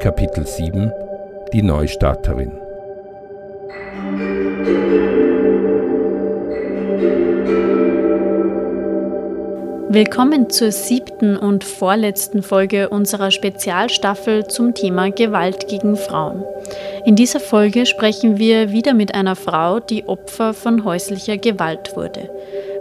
Kapitel 7 Die Neustarterin Willkommen zur siebten und vorletzten Folge unserer Spezialstaffel zum Thema Gewalt gegen Frauen. In dieser Folge sprechen wir wieder mit einer Frau, die Opfer von häuslicher Gewalt wurde.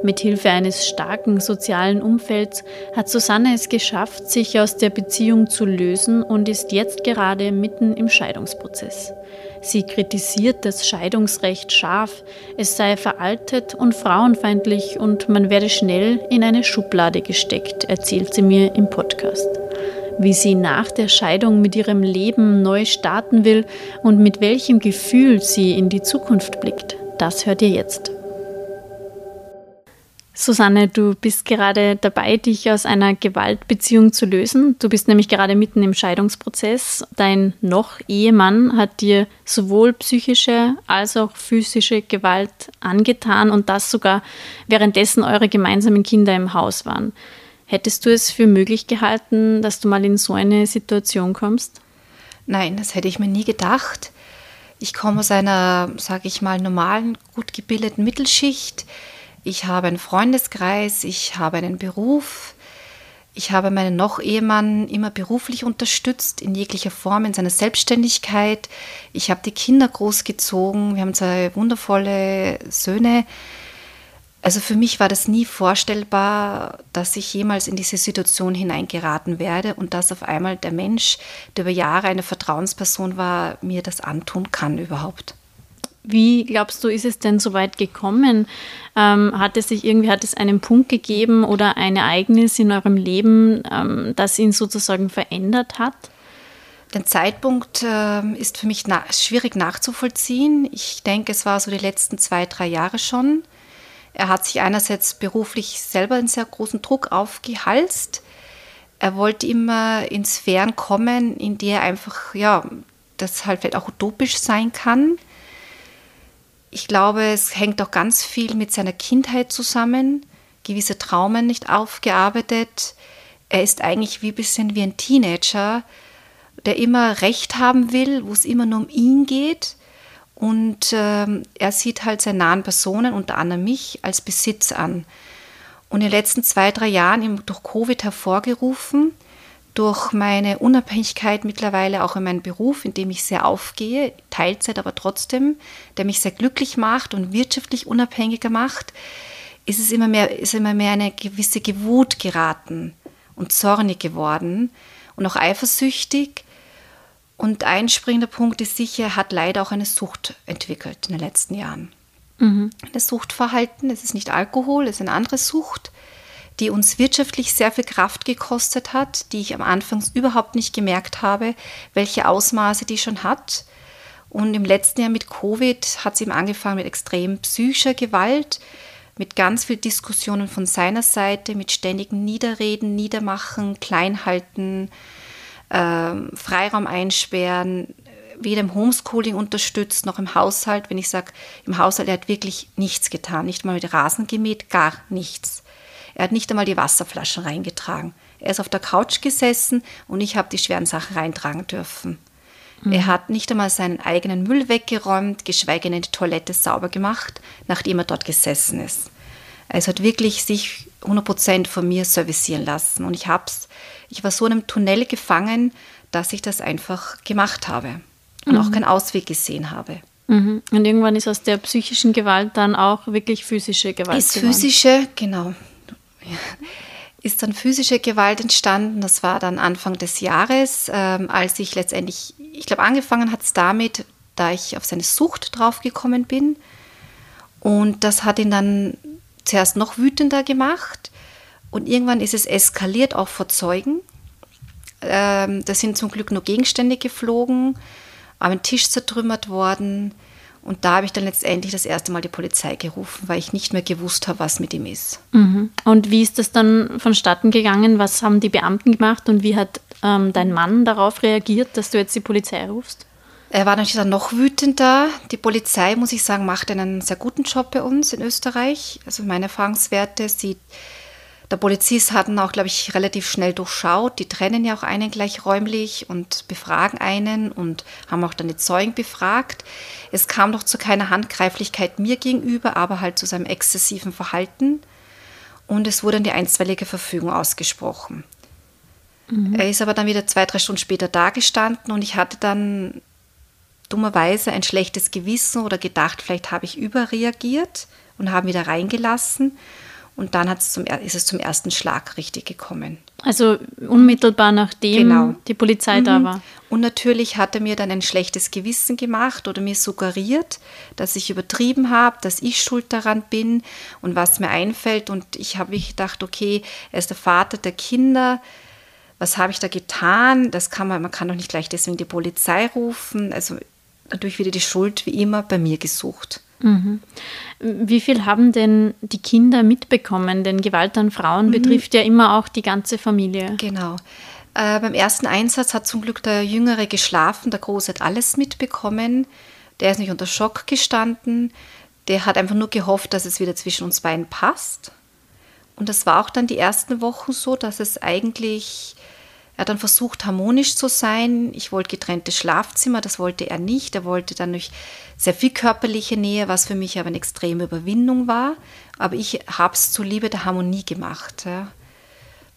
Mithilfe eines starken sozialen Umfelds hat Susanne es geschafft, sich aus der Beziehung zu lösen und ist jetzt gerade mitten im Scheidungsprozess. Sie kritisiert das Scheidungsrecht scharf, es sei veraltet und frauenfeindlich und man werde schnell in eine Schublade gesteckt, erzählt sie mir im Podcast. Wie sie nach der Scheidung mit ihrem Leben neu starten will und mit welchem Gefühl sie in die Zukunft blickt, das hört ihr jetzt. Susanne, du bist gerade dabei, dich aus einer Gewaltbeziehung zu lösen. Du bist nämlich gerade mitten im Scheidungsprozess. Dein noch Ehemann hat dir sowohl psychische als auch physische Gewalt angetan und das sogar währenddessen eure gemeinsamen Kinder im Haus waren. Hättest du es für möglich gehalten, dass du mal in so eine Situation kommst? Nein, das hätte ich mir nie gedacht. Ich komme aus einer, sage ich mal, normalen, gut gebildeten Mittelschicht ich habe einen Freundeskreis, ich habe einen Beruf, ich habe meinen noch Ehemann immer beruflich unterstützt, in jeglicher Form, in seiner Selbstständigkeit. Ich habe die Kinder großgezogen, wir haben zwei wundervolle Söhne. Also für mich war das nie vorstellbar, dass ich jemals in diese Situation hineingeraten werde und dass auf einmal der Mensch, der über Jahre eine Vertrauensperson war, mir das antun kann überhaupt. Wie glaubst du, ist es denn so weit gekommen? Ähm, hat es sich irgendwie, hat es einen Punkt gegeben oder ein Ereignis in eurem Leben, ähm, das ihn sozusagen verändert hat? Der Zeitpunkt äh, ist für mich na schwierig nachzuvollziehen. Ich denke, es war so die letzten zwei, drei Jahre schon. Er hat sich einerseits beruflich selber einen sehr großen Druck aufgehalst. Er wollte immer in Sphären kommen, in die er einfach, ja, das halt vielleicht auch utopisch sein kann ich glaube, es hängt auch ganz viel mit seiner Kindheit zusammen, gewisse Traumen nicht aufgearbeitet. Er ist eigentlich wie ein bisschen wie ein Teenager, der immer Recht haben will, wo es immer nur um ihn geht. Und ähm, er sieht halt seine nahen Personen, unter anderem mich, als Besitz an. Und in den letzten zwei, drei Jahren, durch Covid hervorgerufen, durch meine Unabhängigkeit mittlerweile auch in meinem Beruf, in dem ich sehr aufgehe, Teilzeit aber trotzdem, der mich sehr glücklich macht und wirtschaftlich unabhängiger macht, ist es immer mehr, ist immer mehr eine gewisse Gewut geraten und zornig geworden und auch eifersüchtig. Und ein springender Punkt ist sicher, er hat leider auch eine Sucht entwickelt in den letzten Jahren. Mhm. Ein Suchtverhalten, es ist nicht Alkohol, es ist eine andere Sucht die uns wirtschaftlich sehr viel Kraft gekostet hat, die ich am Anfang überhaupt nicht gemerkt habe, welche Ausmaße die schon hat. Und im letzten Jahr mit Covid hat es ihm angefangen mit extrem psychischer Gewalt, mit ganz viel Diskussionen von seiner Seite, mit ständigen Niederreden, Niedermachen, Kleinhalten, äh, Freiraum einsperren, weder im Homeschooling unterstützt noch im Haushalt. Wenn ich sage, im Haushalt, er hat wirklich nichts getan, nicht mal mit Rasen gemäht, gar nichts. Er hat nicht einmal die Wasserflaschen reingetragen. Er ist auf der Couch gesessen und ich habe die schweren Sachen reintragen dürfen. Mhm. Er hat nicht einmal seinen eigenen Müll weggeräumt, geschweige denn die Toilette sauber gemacht, nachdem er dort gesessen ist. Also hat wirklich sich 100% von mir servicieren lassen. Und ich hab's, ich war so in einem Tunnel gefangen, dass ich das einfach gemacht habe und mhm. auch keinen Ausweg gesehen habe. Mhm. Und irgendwann ist aus der psychischen Gewalt dann auch wirklich physische Gewalt. Ist geworden. physische, genau ist dann physische Gewalt entstanden. Das war dann Anfang des Jahres, ähm, als ich letztendlich, ich glaube, angefangen hat es damit, da ich auf seine Sucht draufgekommen bin. Und das hat ihn dann zuerst noch wütender gemacht. Und irgendwann ist es eskaliert, auch vor Zeugen. Ähm, da sind zum Glück nur Gegenstände geflogen, ein Tisch zertrümmert worden. Und da habe ich dann letztendlich das erste Mal die Polizei gerufen, weil ich nicht mehr gewusst habe, was mit ihm ist. Mhm. Und wie ist das dann vonstatten gegangen? Was haben die Beamten gemacht und wie hat ähm, dein Mann darauf reagiert, dass du jetzt die Polizei rufst? Er war natürlich dann noch wütender. Die Polizei, muss ich sagen, macht einen sehr guten Job bei uns in Österreich. Also meine Erfahrungswerte, sie der Polizist hatten auch, glaube ich, relativ schnell durchschaut. Die trennen ja auch einen gleich räumlich und befragen einen und haben auch dann die Zeugen befragt. Es kam doch zu keiner Handgreiflichkeit mir gegenüber, aber halt zu seinem exzessiven Verhalten. Und es wurde eine einstweilige Verfügung ausgesprochen. Mhm. Er ist aber dann wieder zwei, drei Stunden später dagestanden und ich hatte dann dummerweise ein schlechtes Gewissen oder gedacht, vielleicht habe ich überreagiert und habe wieder reingelassen. Und dann zum, ist es zum ersten Schlag richtig gekommen. Also unmittelbar nachdem genau. die Polizei mhm. da war. Und natürlich hat er mir dann ein schlechtes Gewissen gemacht oder mir suggeriert, dass ich übertrieben habe, dass ich schuld daran bin und was mir einfällt. Und ich habe mich gedacht, okay, er ist der Vater der Kinder. Was habe ich da getan? Das kann man, man kann doch nicht gleich deswegen die Polizei rufen. Also natürlich wieder die Schuld wie immer bei mir gesucht. Mhm. Wie viel haben denn die Kinder mitbekommen? Denn Gewalt an Frauen mhm. betrifft ja immer auch die ganze Familie. Genau. Äh, beim ersten Einsatz hat zum Glück der Jüngere geschlafen, der Große hat alles mitbekommen. Der ist nicht unter Schock gestanden. Der hat einfach nur gehofft, dass es wieder zwischen uns beiden passt. Und das war auch dann die ersten Wochen so, dass es eigentlich er hat dann versucht, harmonisch zu sein. Ich wollte getrennte Schlafzimmer, das wollte er nicht. Er wollte dann durch sehr viel körperliche Nähe, was für mich aber eine extreme Überwindung war. Aber ich habe es zuliebe der Harmonie gemacht. Ja.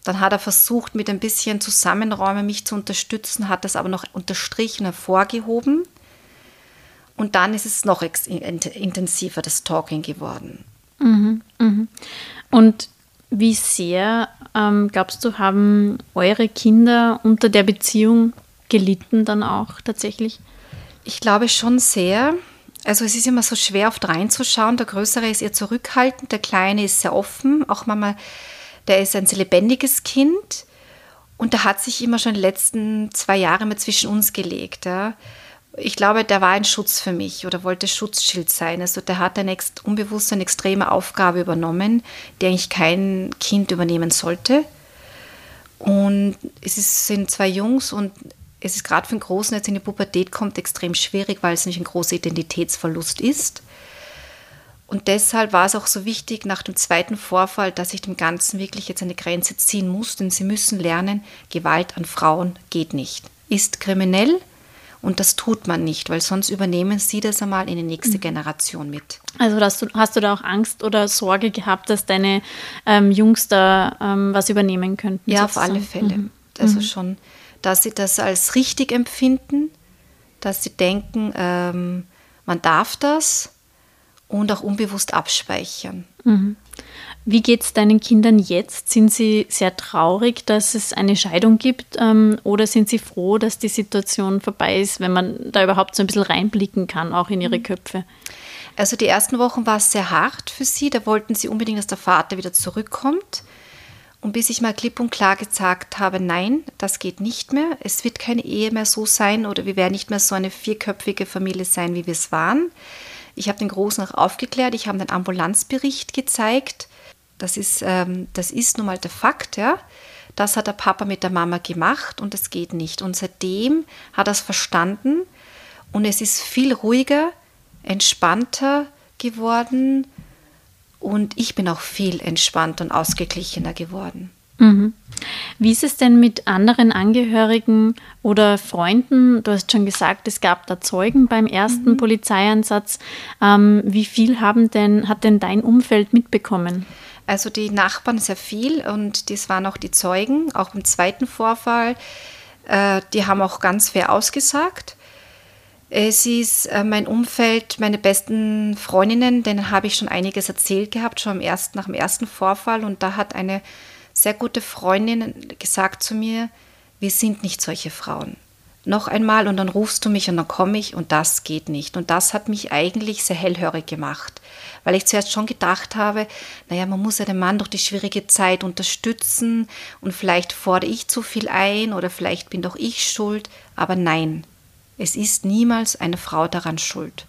Dann hat er versucht, mit ein bisschen Zusammenräumen mich zu unterstützen, hat das aber noch unterstrichen, hervorgehoben. Und dann ist es noch intensiver, das Talking geworden. Mhm, mh. Und wie sehr, ähm, glaubst du, haben eure Kinder unter der Beziehung gelitten dann auch tatsächlich? Ich glaube schon sehr. Also es ist immer so schwer oft reinzuschauen. Der Größere ist eher zurückhaltend, der Kleine ist sehr offen. Auch Mama, der ist ein sehr lebendiges Kind. Und der hat sich immer schon die letzten zwei Jahre mal zwischen uns gelegt. Ja ich glaube, der war ein Schutz für mich oder wollte Schutzschild sein. Also der hat eine unbewusst eine extreme Aufgabe übernommen, die eigentlich kein Kind übernehmen sollte. Und es ist, sind zwei Jungs und es ist gerade für den Großen, der jetzt in die Pubertät kommt, extrem schwierig, weil es nicht ein großer Identitätsverlust ist. Und deshalb war es auch so wichtig nach dem zweiten Vorfall, dass ich dem Ganzen wirklich jetzt eine Grenze ziehen muss, denn sie müssen lernen, Gewalt an Frauen geht nicht. Ist kriminell, und das tut man nicht, weil sonst übernehmen sie das einmal in die nächste mhm. Generation mit. Also hast du, hast du da auch Angst oder Sorge gehabt, dass deine ähm, Jungs da ähm, was übernehmen könnten? Ja, sozusagen? auf alle Fälle. Mhm. Also mhm. schon, dass sie das als richtig empfinden, dass sie denken, ähm, man darf das und auch unbewusst abspeichern. Mhm. Wie geht es deinen Kindern jetzt? Sind sie sehr traurig, dass es eine Scheidung gibt ähm, oder sind sie froh, dass die Situation vorbei ist, wenn man da überhaupt so ein bisschen reinblicken kann, auch in ihre mhm. Köpfe? Also die ersten Wochen war es sehr hart für sie. Da wollten sie unbedingt, dass der Vater wieder zurückkommt. Und bis ich mal klipp und klar gesagt habe, nein, das geht nicht mehr. Es wird keine Ehe mehr so sein oder wir werden nicht mehr so eine vierköpfige Familie sein, wie wir es waren. Ich habe den Großen auch aufgeklärt. Ich habe einen Ambulanzbericht gezeigt das ist, ähm, das ist nun mal der Fakt, ja. Das hat der Papa mit der Mama gemacht und das geht nicht. Und seitdem hat er es verstanden und es ist viel ruhiger, entspannter geworden und ich bin auch viel entspannter und ausgeglichener geworden. Mhm. Wie ist es denn mit anderen Angehörigen oder Freunden? Du hast schon gesagt, es gab da Zeugen beim ersten mhm. Polizeieinsatz. Ähm, wie viel haben denn, hat denn dein Umfeld mitbekommen? Also die Nachbarn sehr viel und das waren auch die Zeugen, auch im zweiten Vorfall. Äh, die haben auch ganz fair ausgesagt. Es ist äh, mein Umfeld, meine besten Freundinnen, denen habe ich schon einiges erzählt gehabt, schon ersten, nach dem ersten Vorfall. Und da hat eine sehr gute Freundin gesagt zu mir, wir sind nicht solche Frauen. Noch einmal und dann rufst du mich und dann komme ich und das geht nicht. Und das hat mich eigentlich sehr hellhörig gemacht, weil ich zuerst schon gedacht habe, naja, man muss ja den Mann durch die schwierige Zeit unterstützen und vielleicht fordere ich zu viel ein oder vielleicht bin doch ich schuld, aber nein, es ist niemals eine Frau daran schuld.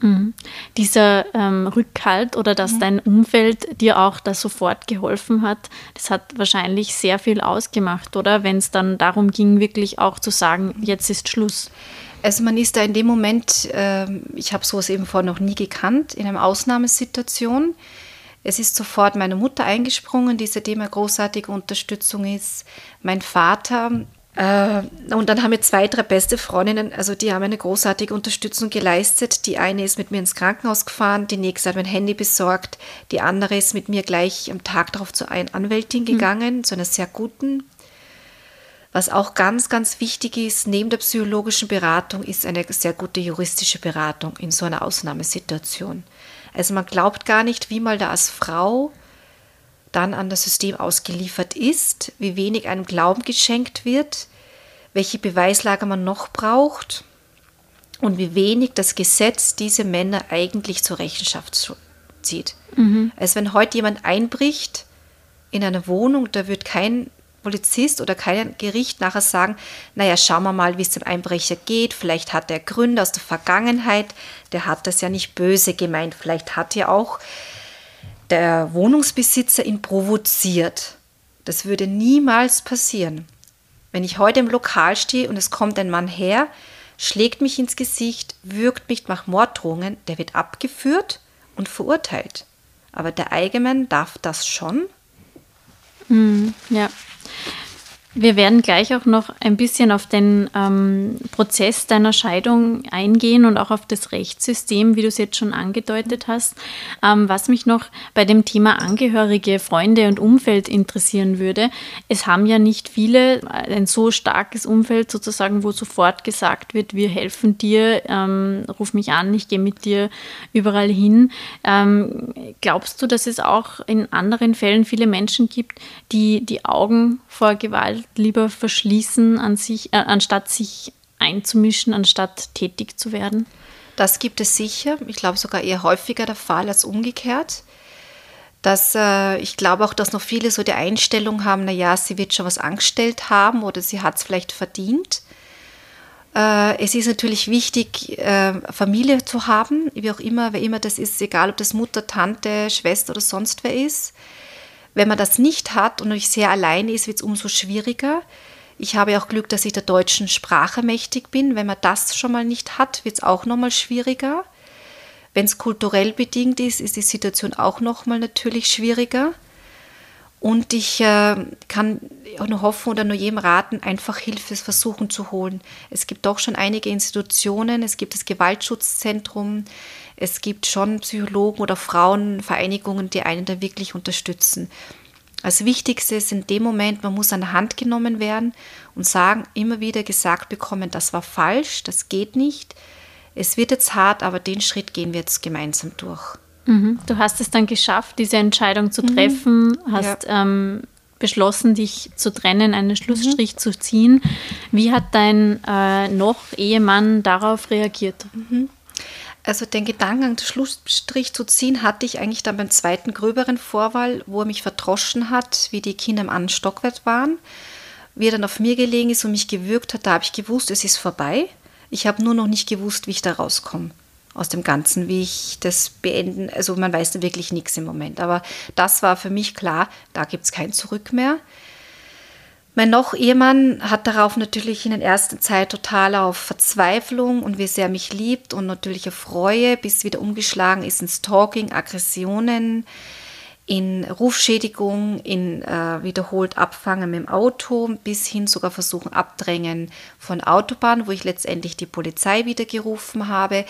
Mhm. Dieser ähm, Rückhalt oder dass mhm. dein Umfeld dir auch da sofort geholfen hat, das hat wahrscheinlich sehr viel ausgemacht, oder? Wenn es dann darum ging, wirklich auch zu sagen, jetzt ist Schluss. Also man ist da in dem Moment, äh, ich habe sowas eben vorher noch nie gekannt, in einer Ausnahmesituation. Es ist sofort meine Mutter eingesprungen, die seitdem eine großartige Unterstützung ist. Mein Vater, und dann haben wir zwei, drei beste Freundinnen, also die haben eine großartige Unterstützung geleistet. Die eine ist mit mir ins Krankenhaus gefahren, die nächste hat mein Handy besorgt, die andere ist mit mir gleich am Tag darauf zu einer Anwältin hm. gegangen, mhm. zu einer sehr guten. Was auch ganz, ganz wichtig ist, neben der psychologischen Beratung, ist eine sehr gute juristische Beratung in so einer Ausnahmesituation. Also man glaubt gar nicht, wie mal da als Frau dann an das System ausgeliefert ist, wie wenig einem Glauben geschenkt wird, welche Beweislage man noch braucht und wie wenig das Gesetz diese Männer eigentlich zur Rechenschaft zieht. Mhm. Also wenn heute jemand einbricht in eine Wohnung, da wird kein Polizist oder kein Gericht nachher sagen, naja, schauen wir mal, wie es dem Einbrecher geht, vielleicht hat er Gründe aus der Vergangenheit, der hat das ja nicht böse gemeint, vielleicht hat er auch der Wohnungsbesitzer ihn provoziert. Das würde niemals passieren. Wenn ich heute im Lokal stehe und es kommt ein Mann her, schlägt mich ins Gesicht, würgt mich nach Morddrohungen, der wird abgeführt und verurteilt. Aber der Eigenmann darf das schon? Mm, ja. Wir werden gleich auch noch ein bisschen auf den ähm, Prozess deiner Scheidung eingehen und auch auf das Rechtssystem, wie du es jetzt schon angedeutet hast. Ähm, was mich noch bei dem Thema Angehörige, Freunde und Umfeld interessieren würde, es haben ja nicht viele ein so starkes Umfeld sozusagen, wo sofort gesagt wird, wir helfen dir, ähm, ruf mich an, ich gehe mit dir überall hin. Ähm, glaubst du, dass es auch in anderen Fällen viele Menschen gibt, die die Augen vor Gewalt lieber verschließen, an sich, äh, anstatt sich einzumischen, anstatt tätig zu werden? Das gibt es sicher. Ich glaube sogar eher häufiger der Fall als umgekehrt. Dass, äh, ich glaube auch, dass noch viele so die Einstellung haben, naja, sie wird schon was angestellt haben oder sie hat es vielleicht verdient. Äh, es ist natürlich wichtig, äh, Familie zu haben, wie auch immer, wer immer das ist, egal ob das Mutter, Tante, Schwester oder sonst wer ist. Wenn man das nicht hat und euch sehr allein ist, wird es umso schwieriger. Ich habe auch Glück, dass ich der deutschen Sprache mächtig bin. Wenn man das schon mal nicht hat, wird es auch nochmal schwieriger. Wenn es kulturell bedingt ist, ist die Situation auch nochmal natürlich schwieriger. Und ich äh, kann nur hoffen oder nur jedem raten, einfach Hilfe versuchen zu holen. Es gibt doch schon einige Institutionen, es gibt das Gewaltschutzzentrum, es gibt schon Psychologen oder Frauenvereinigungen, die einen da wirklich unterstützen. Das Wichtigste ist in dem Moment, man muss an der Hand genommen werden und sagen, immer wieder gesagt bekommen, das war falsch, das geht nicht. Es wird jetzt hart, aber den Schritt gehen wir jetzt gemeinsam durch. Mhm. Du hast es dann geschafft, diese Entscheidung zu mhm. treffen, mhm. hast ja. ähm, beschlossen, dich zu trennen, einen Schlussstrich mhm. zu ziehen. Wie hat dein äh, noch Ehemann darauf reagiert? Mhm. Also den Gedanken, einen Schlussstrich zu ziehen, hatte ich eigentlich dann beim zweiten gröberen Vorwahl, wo er mich verdroschen hat, wie die Kinder im anderen Stockwerk waren. Wie er dann auf mir gelegen ist und mich gewürgt hat, da habe ich gewusst, es ist vorbei. Ich habe nur noch nicht gewusst, wie ich da rauskomme aus dem Ganzen, wie ich das beenden. Also man weiß da wirklich nichts im Moment. Aber das war für mich klar, da gibt es kein Zurück mehr. Mein noch Ehemann hat darauf natürlich in der ersten Zeit total auf Verzweiflung und wie sehr er mich liebt und natürlich auf Reue, bis wieder umgeschlagen ist in Stalking, Aggressionen, in Rufschädigung, in äh, wiederholt Abfangen mit dem Auto, bis hin sogar versuchen Abdrängen von Autobahn, wo ich letztendlich die Polizei wieder gerufen habe,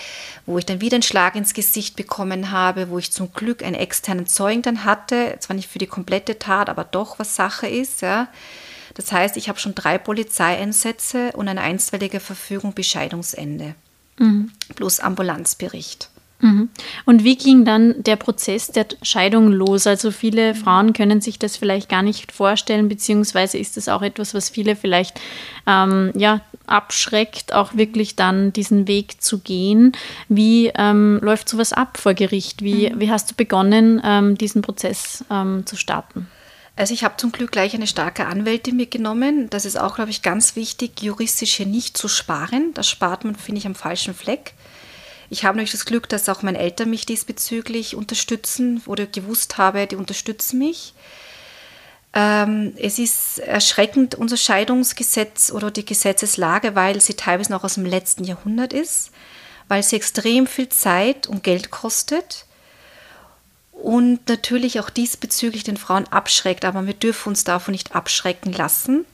wo ich dann wieder einen Schlag ins Gesicht bekommen habe, wo ich zum Glück einen externen Zeugen dann hatte, zwar nicht für die komplette Tat, aber doch was Sache ist, ja das heißt, ich habe schon drei Polizeieinsätze und eine einstweilige Verfügung bis Scheidungsende. Mhm. Plus Ambulanzbericht. Mhm. Und wie ging dann der Prozess der Scheidung los? Also viele Frauen können sich das vielleicht gar nicht vorstellen, beziehungsweise ist das auch etwas, was viele vielleicht ähm, ja, abschreckt, auch wirklich dann diesen Weg zu gehen. Wie ähm, läuft sowas ab vor Gericht? Wie, mhm. wie hast du begonnen, ähm, diesen Prozess ähm, zu starten? Also ich habe zum Glück gleich eine starke Anwältin mitgenommen. Das ist auch, glaube ich, ganz wichtig, juristisch hier nicht zu sparen. Das spart man, finde ich, am falschen Fleck. Ich habe natürlich das Glück, dass auch meine Eltern mich diesbezüglich unterstützen oder gewusst habe, die unterstützen mich. Ähm, es ist erschreckend, unser Scheidungsgesetz oder die Gesetzeslage, weil sie teilweise noch aus dem letzten Jahrhundert ist, weil sie extrem viel Zeit und Geld kostet und natürlich auch diesbezüglich den Frauen abschreckt. Aber wir dürfen uns davon nicht abschrecken lassen.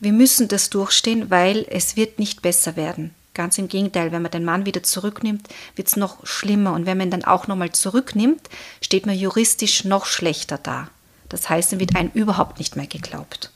Wir müssen das durchstehen, weil es wird nicht besser werden. Ganz im Gegenteil, wenn man den Mann wieder zurücknimmt, wird es noch schlimmer. Und wenn man ihn dann auch nochmal zurücknimmt, steht man juristisch noch schlechter da. Das heißt, dann wird einem überhaupt nicht mehr geglaubt.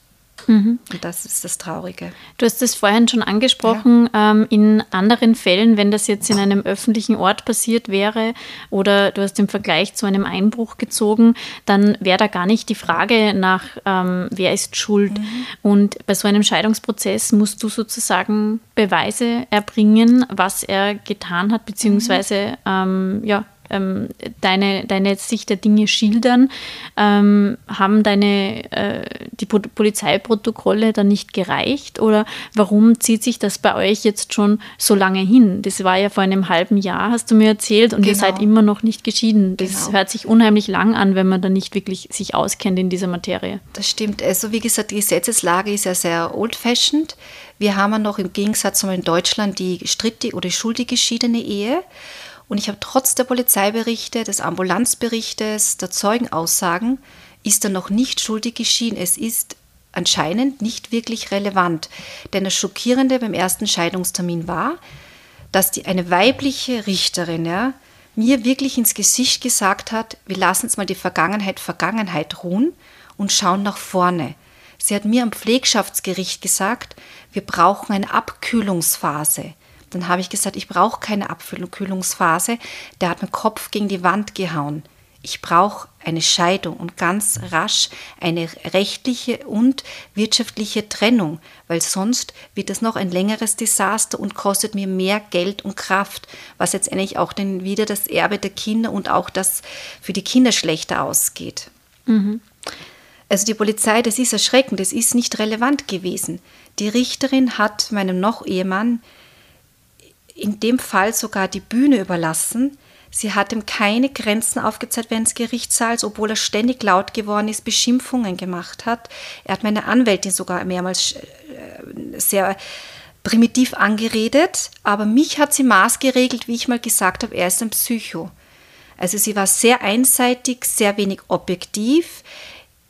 Mhm. Und das ist das Traurige. Du hast es vorhin schon angesprochen, ja. ähm, in anderen Fällen, wenn das jetzt in einem öffentlichen Ort passiert wäre oder du hast den Vergleich zu einem Einbruch gezogen, dann wäre da gar nicht die Frage nach, ähm, wer ist schuld. Mhm. Und bei so einem Scheidungsprozess musst du sozusagen Beweise erbringen, was er getan hat, beziehungsweise mhm. ähm, ja, ähm, deine, deine Sicht der Dinge schildern, ähm, haben deine äh, die Polizeiprotokolle dann nicht gereicht oder warum zieht sich das bei euch jetzt schon so lange hin? Das war ja vor einem halben Jahr, hast du mir erzählt, und genau. ihr seid immer noch nicht geschieden. Das genau. hört sich unheimlich lang an, wenn man dann nicht wirklich sich auskennt in dieser Materie. Das stimmt. Also wie gesagt, die Gesetzeslage ist ja sehr old-fashioned. Wir haben ja noch im Gegensatz zu in Deutschland die strittige oder schuldig geschiedene Ehe. Und ich habe trotz der Polizeiberichte, des Ambulanzberichtes, der Zeugenaussagen, ist er noch nicht schuldig geschieden. Es ist anscheinend nicht wirklich relevant. Denn das Schockierende beim ersten Scheidungstermin war, dass die, eine weibliche Richterin ja, mir wirklich ins Gesicht gesagt hat, wir lassen jetzt mal die Vergangenheit Vergangenheit ruhen und schauen nach vorne. Sie hat mir am Pflegschaftsgericht gesagt, wir brauchen eine Abkühlungsphase. Dann habe ich gesagt, ich brauche keine Abkühlungsphase. Der hat den Kopf gegen die Wand gehauen. Ich brauche eine Scheidung und ganz rasch eine rechtliche und wirtschaftliche Trennung, weil sonst wird es noch ein längeres Desaster und kostet mir mehr Geld und Kraft, was jetzt eigentlich auch dann wieder das Erbe der Kinder und auch das für die Kinder schlechter ausgeht. Mhm. Also die Polizei, das ist erschreckend, das ist nicht relevant gewesen. Die Richterin hat meinem noch Ehemann in dem Fall sogar die Bühne überlassen. Sie hat ihm keine Grenzen aufgezeigt während des Gerichtssaals, obwohl er ständig laut geworden ist, Beschimpfungen gemacht hat. Er hat meine Anwältin sogar mehrmals äh, sehr primitiv angeredet, aber mich hat sie maßgeregelt, wie ich mal gesagt habe, er ist ein Psycho. Also sie war sehr einseitig, sehr wenig objektiv.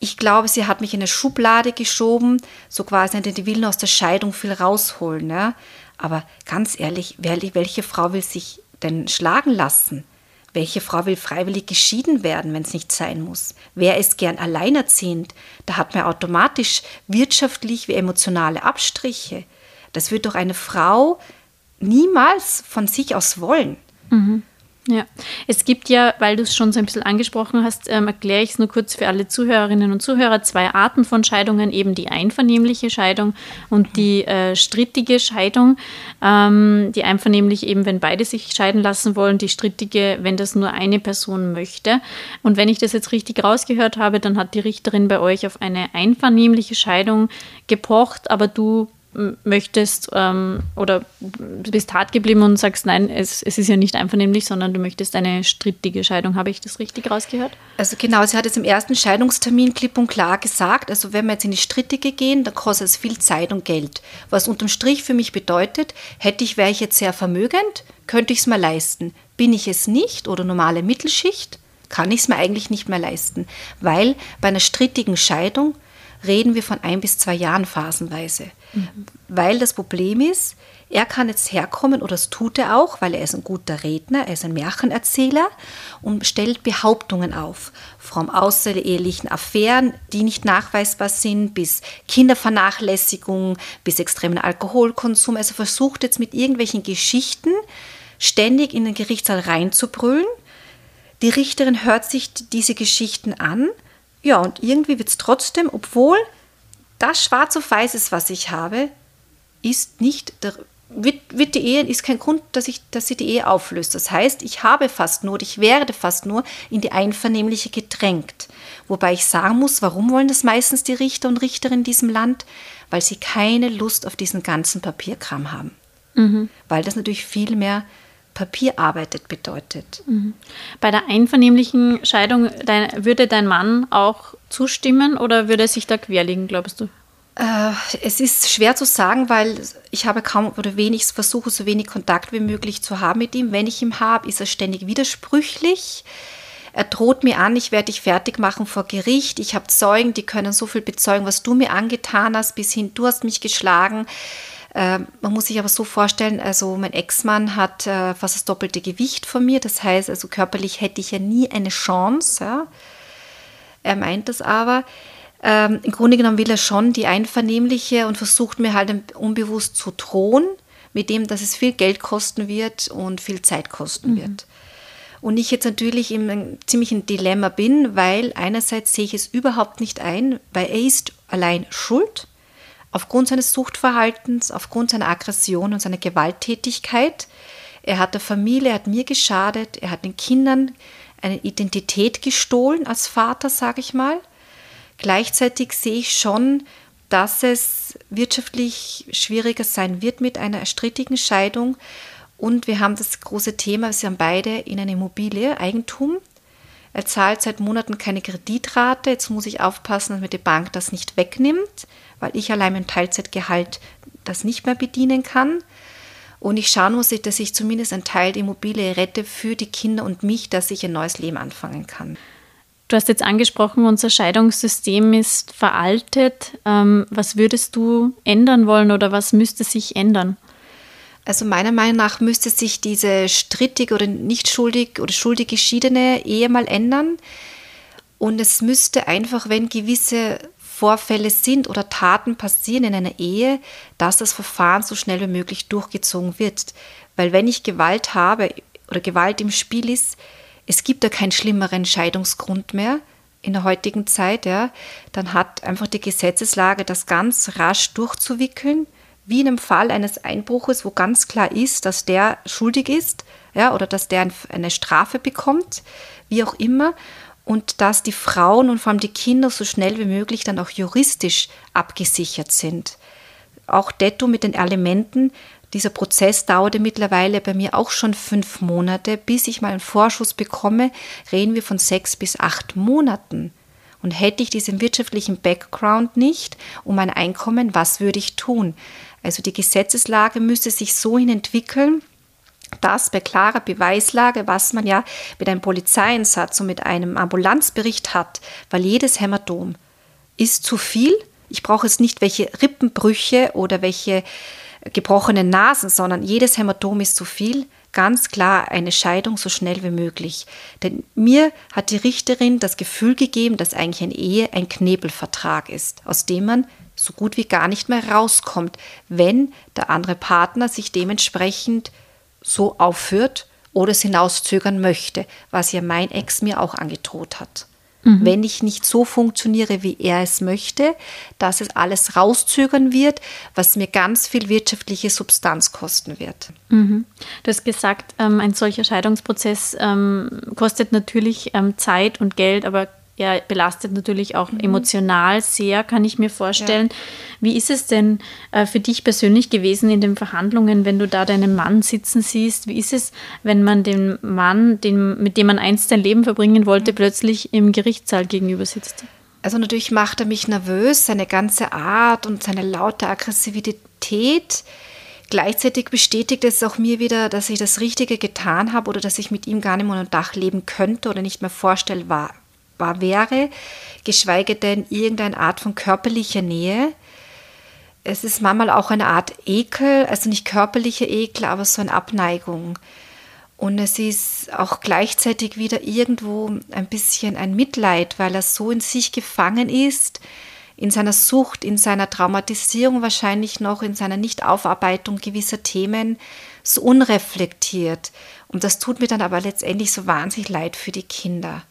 Ich glaube, sie hat mich in eine Schublade geschoben, so quasi, die will nur aus der Scheidung viel rausholen. Ja? Aber ganz ehrlich, welche Frau will sich denn schlagen lassen? Welche Frau will freiwillig geschieden werden, wenn es nicht sein muss? Wer ist gern alleinerziehend? Da hat man automatisch wirtschaftlich wie emotionale Abstriche. Das wird doch eine Frau niemals von sich aus wollen. Mhm. Ja, es gibt ja, weil du es schon so ein bisschen angesprochen hast, ähm, erkläre ich es nur kurz für alle Zuhörerinnen und Zuhörer, zwei Arten von Scheidungen, eben die einvernehmliche Scheidung und die äh, strittige Scheidung. Ähm, die einvernehmliche eben, wenn beide sich scheiden lassen wollen, die strittige, wenn das nur eine Person möchte. Und wenn ich das jetzt richtig rausgehört habe, dann hat die Richterin bei euch auf eine einvernehmliche Scheidung gepocht, aber du möchtest ähm, oder bist hart geblieben und sagst, nein, es, es ist ja nicht einvernehmlich, sondern du möchtest eine strittige Scheidung. Habe ich das richtig rausgehört? Also genau, sie hat es im ersten Scheidungstermin klipp und klar gesagt, also wenn wir jetzt in die strittige gehen, dann kostet es viel Zeit und Geld. Was unterm Strich für mich bedeutet, hätte ich, wäre ich jetzt sehr vermögend, könnte ich es mir leisten. Bin ich es nicht oder normale Mittelschicht, kann ich es mir eigentlich nicht mehr leisten, weil bei einer strittigen Scheidung reden wir von ein bis zwei Jahren phasenweise. Mhm. Weil das Problem ist, er kann jetzt herkommen, oder das tut er auch, weil er ist ein guter Redner, er ist ein Märchenerzähler und stellt Behauptungen auf. Vom außerehelichen Affären, die nicht nachweisbar sind, bis Kindervernachlässigung, bis extremen Alkoholkonsum. Also versucht jetzt mit irgendwelchen Geschichten ständig in den Gerichtssaal reinzubrüllen. Die Richterin hört sich diese Geschichten an. Ja, und irgendwie wird es trotzdem, obwohl das schwarz auf weiß ist, was ich habe, ist nicht der, wird, wird, die Ehe ist kein Grund, dass ich, dass sie die Ehe auflöst. Das heißt, ich habe fast nur, ich werde fast nur in die Einvernehmliche gedrängt. Wobei ich sagen muss, warum wollen das meistens die Richter und Richterinnen in diesem Land? Weil sie keine Lust auf diesen ganzen Papierkram haben. Mhm. Weil das natürlich viel mehr Papierarbeit bedeutet. Mhm. Bei der einvernehmlichen Scheidung dein, würde dein Mann auch zustimmen oder würde er sich da querlegen, glaubst du? Äh, es ist schwer zu sagen, weil ich habe kaum oder wenig versuche, so wenig Kontakt wie möglich zu haben mit ihm. Wenn ich ihn habe, ist er ständig widersprüchlich. Er droht mir an, ich werde dich fertig machen vor Gericht. Ich habe Zeugen, die können so viel bezeugen, was du mir angetan hast, bis hin, du hast mich geschlagen. Äh, man muss sich aber so vorstellen, also mein Ex-Mann hat äh, fast das doppelte Gewicht von mir. Das heißt, also körperlich hätte ich ja nie eine Chance. Ja. Er meint das aber. Ähm, Im Grunde genommen will er schon die einvernehmliche und versucht mir halt unbewusst zu drohen, mit dem, dass es viel Geld kosten wird und viel Zeit kosten mhm. wird. Und ich jetzt natürlich einem ziemlichen Dilemma bin, weil einerseits sehe ich es überhaupt nicht ein, weil er ist allein schuld, aufgrund seines Suchtverhaltens, aufgrund seiner Aggression und seiner Gewalttätigkeit. Er hat der Familie, er hat mir geschadet, er hat den Kindern eine Identität gestohlen als Vater, sage ich mal. Gleichzeitig sehe ich schon, dass es wirtschaftlich schwieriger sein wird mit einer strittigen Scheidung und wir haben das große Thema, sie haben beide in einer Immobilie Eigentum. Er zahlt seit Monaten keine Kreditrate. Jetzt muss ich aufpassen, dass mir die Bank das nicht wegnimmt, weil ich allein mit Teilzeitgehalt das nicht mehr bedienen kann. Und ich schauen muss, dass ich zumindest einen Teil der Immobilie rette für die Kinder und mich, dass ich ein neues Leben anfangen kann. Du hast jetzt angesprochen, unser Scheidungssystem ist veraltet. Ähm, was würdest du ändern wollen oder was müsste sich ändern? Also meiner Meinung nach müsste sich diese strittig oder nicht schuldig oder schuldig geschiedene Ehe mal ändern. Und es müsste einfach, wenn gewisse Vorfälle sind oder Taten passieren in einer Ehe, dass das Verfahren so schnell wie möglich durchgezogen wird. Weil wenn ich Gewalt habe oder Gewalt im Spiel ist, es gibt da keinen schlimmeren Scheidungsgrund mehr in der heutigen Zeit, ja, dann hat einfach die Gesetzeslage das ganz rasch durchzuwickeln wie in einem Fall eines Einbruches, wo ganz klar ist, dass der schuldig ist, ja, oder dass der eine Strafe bekommt, wie auch immer, und dass die Frauen und vor allem die Kinder so schnell wie möglich dann auch juristisch abgesichert sind. Auch detto mit den Elementen. Dieser Prozess dauerte mittlerweile bei mir auch schon fünf Monate. Bis ich mal einen Vorschuss bekomme, reden wir von sechs bis acht Monaten. Und hätte ich diesen wirtschaftlichen Background nicht um mein Einkommen, was würde ich tun? Also die Gesetzeslage müsste sich so hin entwickeln, dass bei klarer Beweislage, was man ja mit einem Polizeieinsatz und mit einem Ambulanzbericht hat, weil jedes Hämatom ist zu viel. Ich brauche jetzt nicht welche Rippenbrüche oder welche gebrochenen Nasen, sondern jedes Hämatom ist zu viel. Ganz klar eine Scheidung so schnell wie möglich. Denn mir hat die Richterin das Gefühl gegeben, dass eigentlich eine Ehe ein Knebelvertrag ist, aus dem man so gut wie gar nicht mehr rauskommt, wenn der andere Partner sich dementsprechend so aufführt oder es hinauszögern möchte, was ja mein Ex mir auch angedroht hat. Mhm. Wenn ich nicht so funktioniere, wie er es möchte, dass es alles rauszögern wird, was mir ganz viel wirtschaftliche Substanz kosten wird. Mhm. Du hast gesagt, ähm, ein solcher Scheidungsprozess ähm, kostet natürlich ähm, Zeit und Geld, aber er belastet natürlich auch mhm. emotional sehr, kann ich mir vorstellen. Ja. Wie ist es denn äh, für dich persönlich gewesen in den Verhandlungen, wenn du da deinen Mann sitzen siehst? Wie ist es, wenn man den Mann, den, mit dem man einst sein Leben verbringen wollte, mhm. plötzlich im Gerichtssaal gegenüber sitzt? Also natürlich macht er mich nervös, seine ganze Art und seine laute Aggressivität. Gleichzeitig bestätigt es auch mir wieder, dass ich das Richtige getan habe oder dass ich mit ihm gar nicht mehr unter Dach leben könnte oder nicht mehr vorstellbar war wäre, geschweige denn irgendeine Art von körperlicher Nähe. Es ist manchmal auch eine Art Ekel, also nicht körperlicher Ekel, aber so eine Abneigung. Und es ist auch gleichzeitig wieder irgendwo ein bisschen ein Mitleid, weil er so in sich gefangen ist. in seiner Sucht, in seiner Traumatisierung wahrscheinlich noch, in seiner Nichtaufarbeitung gewisser Themen so unreflektiert. Und das tut mir dann aber letztendlich so wahnsinnig leid für die Kinder.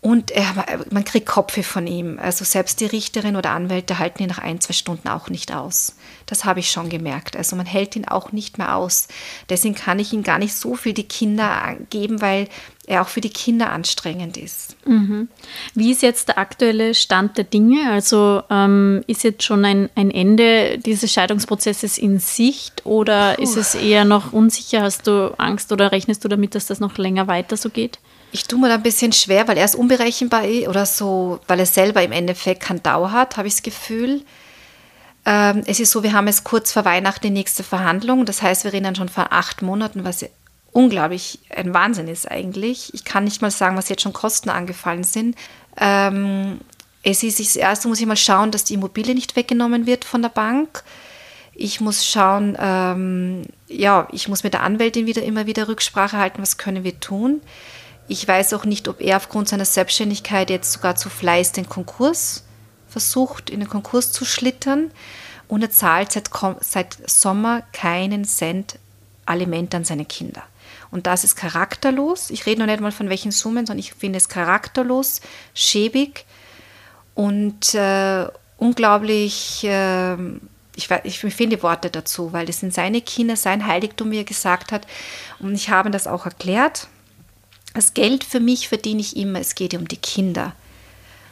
Und er, man kriegt Kopfe von ihm. Also selbst die Richterin oder Anwälte halten ihn nach ein, zwei Stunden auch nicht aus. Das habe ich schon gemerkt. Also man hält ihn auch nicht mehr aus. Deswegen kann ich ihm gar nicht so viel die Kinder geben, weil er auch für die Kinder anstrengend ist. Mhm. Wie ist jetzt der aktuelle Stand der Dinge? Also ähm, ist jetzt schon ein, ein Ende dieses Scheidungsprozesses in Sicht oder Puh. ist es eher noch unsicher? Hast du Angst oder rechnest du damit, dass das noch länger weiter so geht? Ich tue mir da ein bisschen schwer, weil er ist unberechenbar oder so, weil er selber im Endeffekt keinen Dauer hat, habe ich das Gefühl. Ähm, es ist so, wir haben jetzt kurz vor Weihnachten die nächste Verhandlung. Das heißt, wir reden schon von acht Monaten, was unglaublich ein Wahnsinn ist eigentlich. Ich kann nicht mal sagen, was jetzt schon Kosten angefallen sind. Ähm, es ist das erste, muss ich mal schauen, dass die Immobilie nicht weggenommen wird von der Bank. Ich muss schauen, ähm, ja, ich muss mit der Anwältin wieder immer wieder Rücksprache halten, was können wir tun. Ich weiß auch nicht, ob er aufgrund seiner Selbstständigkeit jetzt sogar zu Fleiß den Konkurs versucht, in den Konkurs zu schlittern. Und er zahlt seit, seit Sommer keinen Cent Aliment an seine Kinder. Und das ist charakterlos. Ich rede noch nicht mal von welchen Summen, sondern ich finde es charakterlos, schäbig und äh, unglaublich, äh, ich, ich finde Worte dazu, weil das sind seine Kinder, sein Heiligtum, wie er gesagt hat. Und ich habe das auch erklärt. Das Geld für mich verdiene ich immer, es geht um die Kinder.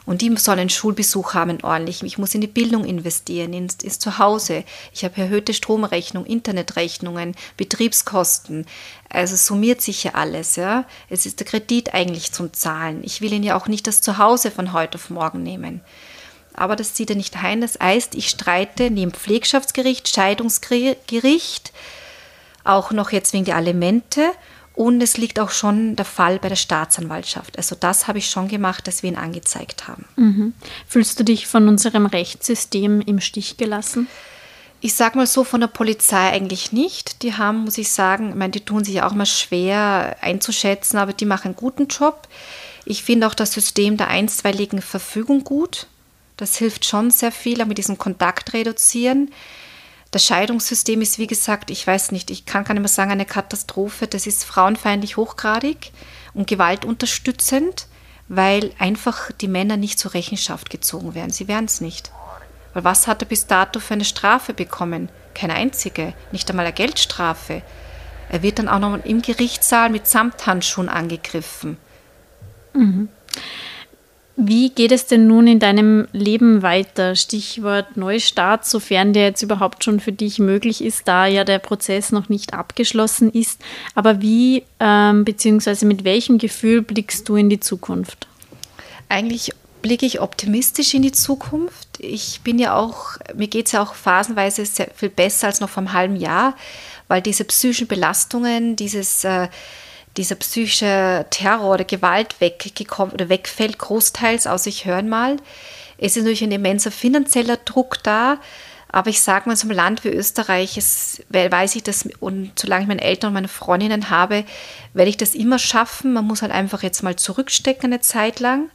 Und die sollen einen Schulbesuch haben, ordentlich. Ich muss in die Bildung investieren, ins, ins Zuhause. Ich habe erhöhte Stromrechnung, Internetrechnungen, Betriebskosten. Also summiert sich ja alles. Ja. Es ist der Kredit eigentlich zum Zahlen. Ich will ihn ja auch nicht das Zuhause von heute auf morgen nehmen. Aber das zieht er nicht ein. Das heißt, ich streite neben Pflegschaftsgericht, Scheidungsgericht, auch noch jetzt wegen der Alimente und es liegt auch schon der Fall bei der Staatsanwaltschaft. Also das habe ich schon gemacht, dass wir ihn angezeigt haben. Mhm. Fühlst du dich von unserem Rechtssystem im Stich gelassen? Ich sage mal so, von der Polizei eigentlich nicht. Die haben, muss ich sagen, ich meine, die tun sich auch mal schwer einzuschätzen, aber die machen einen guten Job. Ich finde auch das System der einstweiligen Verfügung gut. Das hilft schon sehr viel, auch mit diesem Kontakt reduzieren. Das Scheidungssystem ist, wie gesagt, ich weiß nicht, ich kann gar nicht mehr sagen, eine Katastrophe. Das ist frauenfeindlich hochgradig und gewaltunterstützend, weil einfach die Männer nicht zur Rechenschaft gezogen werden. Sie werden es nicht. Weil was hat er bis dato für eine Strafe bekommen? Keine einzige, nicht einmal eine Geldstrafe. Er wird dann auch noch im Gerichtssaal mit Samthandschuhen angegriffen. Mhm. Wie geht es denn nun in deinem Leben weiter? Stichwort Neustart, sofern der jetzt überhaupt schon für dich möglich ist, da ja der Prozess noch nicht abgeschlossen ist. Aber wie ähm, bzw. mit welchem Gefühl blickst du in die Zukunft? Eigentlich blicke ich optimistisch in die Zukunft. Ich bin ja auch, mir geht es ja auch phasenweise sehr viel besser als noch vor einem halben Jahr, weil diese psychischen Belastungen, dieses äh, dieser psychische Terror oder Gewalt weggekommen oder wegfällt, großteils, außer ich höre mal. Es ist natürlich ein immenser finanzieller Druck da, aber ich sage mal, so einem Land wie Österreich, es, weiß ich das, und solange ich meine Eltern und meine Freundinnen habe, werde ich das immer schaffen. Man muss halt einfach jetzt mal zurückstecken eine Zeit lang.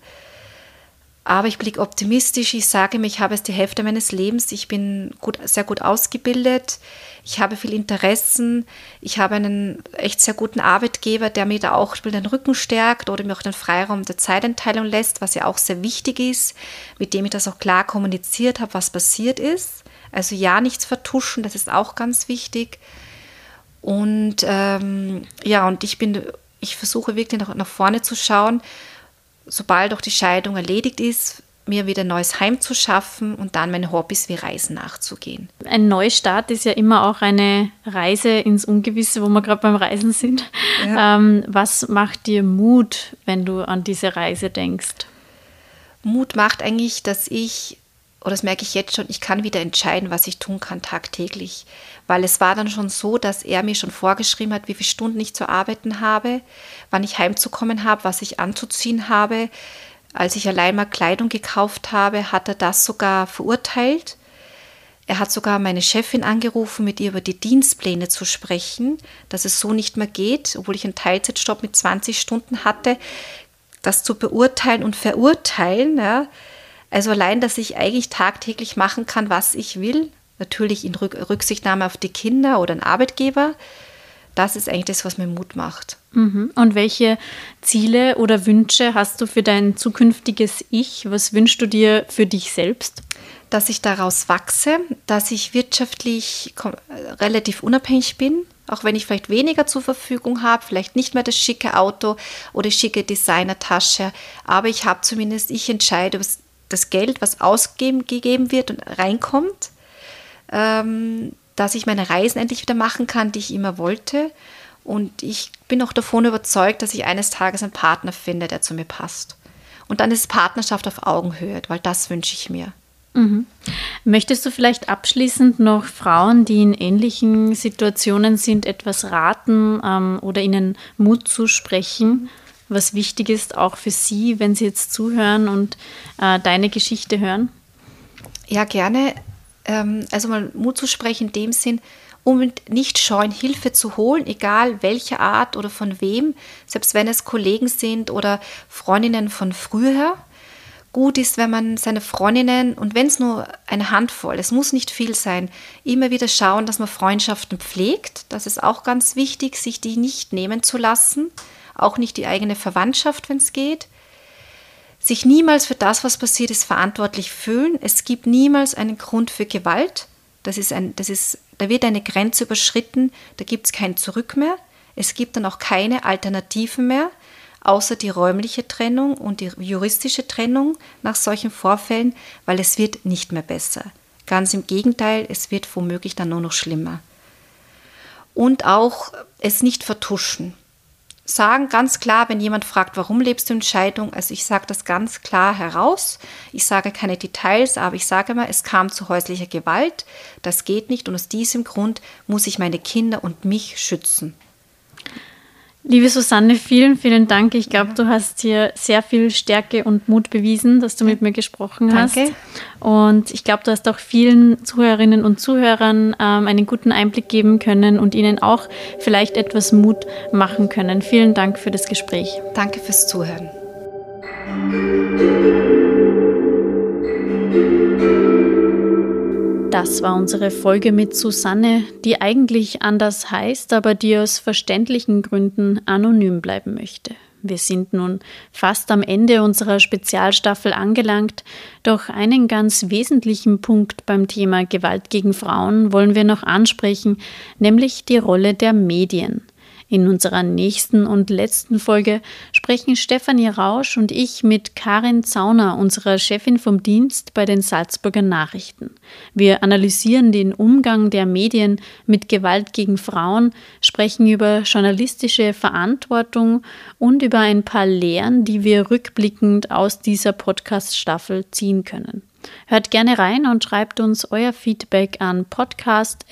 Aber ich blicke optimistisch. Ich sage mir, ich habe es die Hälfte meines Lebens. Ich bin gut, sehr gut ausgebildet. Ich habe viel Interessen. Ich habe einen echt sehr guten Arbeitgeber, der mir da auch den Rücken stärkt oder mir auch den Freiraum der Zeitenteilung lässt, was ja auch sehr wichtig ist, mit dem ich das auch klar kommuniziert habe, was passiert ist. Also ja, nichts vertuschen, das ist auch ganz wichtig. Und ähm, ja, und ich bin, ich versuche wirklich nach, nach vorne zu schauen sobald auch die Scheidung erledigt ist, mir wieder ein neues Heim zu schaffen und dann meine Hobbys wie Reisen nachzugehen. Ein Neustart ist ja immer auch eine Reise ins Ungewisse, wo wir gerade beim Reisen sind. Ja. Ähm, was macht dir Mut, wenn du an diese Reise denkst? Mut macht eigentlich, dass ich, oder das merke ich jetzt schon, ich kann wieder entscheiden, was ich tun kann tagtäglich. Weil es war dann schon so, dass er mir schon vorgeschrieben hat, wie viele Stunden ich zu arbeiten habe, wann ich heimzukommen habe, was ich anzuziehen habe. Als ich allein mal Kleidung gekauft habe, hat er das sogar verurteilt. Er hat sogar meine Chefin angerufen, mit ihr über die Dienstpläne zu sprechen, dass es so nicht mehr geht, obwohl ich einen Teilzeitstopp mit 20 Stunden hatte, das zu beurteilen und verurteilen. Ja. Also allein, dass ich eigentlich tagtäglich machen kann, was ich will, natürlich in Rücksichtnahme auf die Kinder oder den Arbeitgeber, das ist eigentlich das, was mir Mut macht. Mhm. Und welche Ziele oder Wünsche hast du für dein zukünftiges Ich? Was wünschst du dir für dich selbst? Dass ich daraus wachse, dass ich wirtschaftlich relativ unabhängig bin, auch wenn ich vielleicht weniger zur Verfügung habe, vielleicht nicht mehr das schicke Auto oder schicke Designertasche, aber ich habe zumindest, ich entscheide, was das Geld, was ausgegeben wird und reinkommt, ähm, dass ich meine Reisen endlich wieder machen kann, die ich immer wollte. Und ich bin auch davon überzeugt, dass ich eines Tages einen Partner finde, der zu mir passt. Und dann ist Partnerschaft auf Augenhöhe, weil das wünsche ich mir. Mhm. Möchtest du vielleicht abschließend noch Frauen, die in ähnlichen Situationen sind, etwas raten ähm, oder ihnen Mut zusprechen, was wichtig ist auch für sie, wenn sie jetzt zuhören und äh, deine Geschichte hören? Ja, gerne. Ähm, also mal Mut zusprechen in dem Sinn, um nicht scheuen, Hilfe zu holen, egal welche Art oder von wem, selbst wenn es Kollegen sind oder Freundinnen von früher gut ist, wenn man seine Freundinnen und wenn es nur eine Handvoll, es muss nicht viel sein, immer wieder schauen, dass man Freundschaften pflegt. Das ist auch ganz wichtig, sich die nicht nehmen zu lassen, auch nicht die eigene Verwandtschaft, wenn es geht. Sich niemals für das, was passiert ist, verantwortlich fühlen. Es gibt niemals einen Grund für Gewalt. Das ist ein, das ist, da wird eine Grenze überschritten, da gibt es kein Zurück mehr. Es gibt dann auch keine Alternativen mehr außer die räumliche Trennung und die juristische Trennung nach solchen Vorfällen, weil es wird nicht mehr besser. Ganz im Gegenteil, es wird womöglich dann nur noch schlimmer. Und auch es nicht vertuschen. Sagen ganz klar, wenn jemand fragt, warum lebst du in Scheidung, also ich sage das ganz klar heraus. Ich sage keine Details, aber ich sage mal, es kam zu häuslicher Gewalt. Das geht nicht und aus diesem Grund muss ich meine Kinder und mich schützen. Liebe Susanne, vielen, vielen Dank. Ich glaube, du hast hier sehr viel Stärke und Mut bewiesen, dass du mit mir gesprochen Danke. hast. Und ich glaube, du hast auch vielen Zuhörerinnen und Zuhörern ähm, einen guten Einblick geben können und ihnen auch vielleicht etwas Mut machen können. Vielen Dank für das Gespräch. Danke fürs Zuhören. Das war unsere Folge mit Susanne, die eigentlich anders heißt, aber die aus verständlichen Gründen anonym bleiben möchte. Wir sind nun fast am Ende unserer Spezialstaffel angelangt, doch einen ganz wesentlichen Punkt beim Thema Gewalt gegen Frauen wollen wir noch ansprechen, nämlich die Rolle der Medien. In unserer nächsten und letzten Folge sprechen Stefanie Rausch und ich mit Karin Zauner, unserer Chefin vom Dienst bei den Salzburger Nachrichten. Wir analysieren den Umgang der Medien mit Gewalt gegen Frauen, sprechen über journalistische Verantwortung und über ein paar Lehren, die wir rückblickend aus dieser Podcast-Staffel ziehen können. Hört gerne rein und schreibt uns euer Feedback an podcast.sn.at.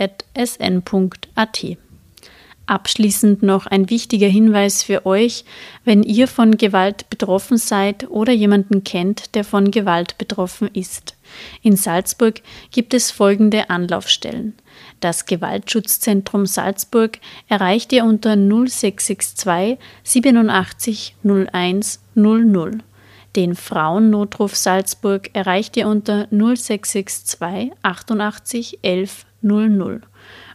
Abschließend noch ein wichtiger Hinweis für euch, wenn ihr von Gewalt betroffen seid oder jemanden kennt, der von Gewalt betroffen ist. In Salzburg gibt es folgende Anlaufstellen. Das Gewaltschutzzentrum Salzburg erreicht ihr unter 0662 87 01 00. Den Frauennotruf Salzburg erreicht ihr unter 0662 88 11 00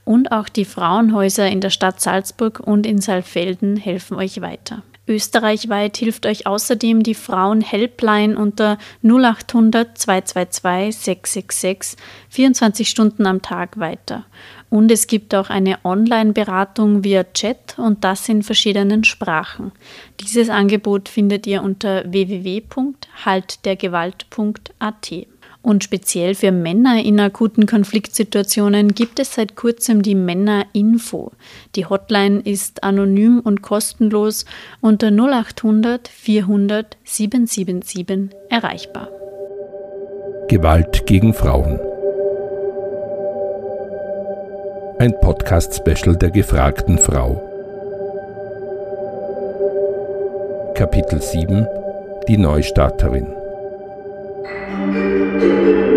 und auch die Frauenhäuser in der Stadt Salzburg und in Saalfelden helfen euch weiter. Österreichweit hilft euch außerdem die Frauen-Helpline unter 0800 222 666 24 Stunden am Tag weiter. Und es gibt auch eine Online-Beratung via Chat und das in verschiedenen Sprachen. Dieses Angebot findet ihr unter www.haltdergewalt.at. Und speziell für Männer in akuten Konfliktsituationen gibt es seit kurzem die Männerinfo. Die Hotline ist anonym und kostenlos unter 0800 400 777 erreichbar. Gewalt gegen Frauen. Ein Podcast-Special der gefragten Frau. Kapitel 7 Die Neustarterin. Thank you.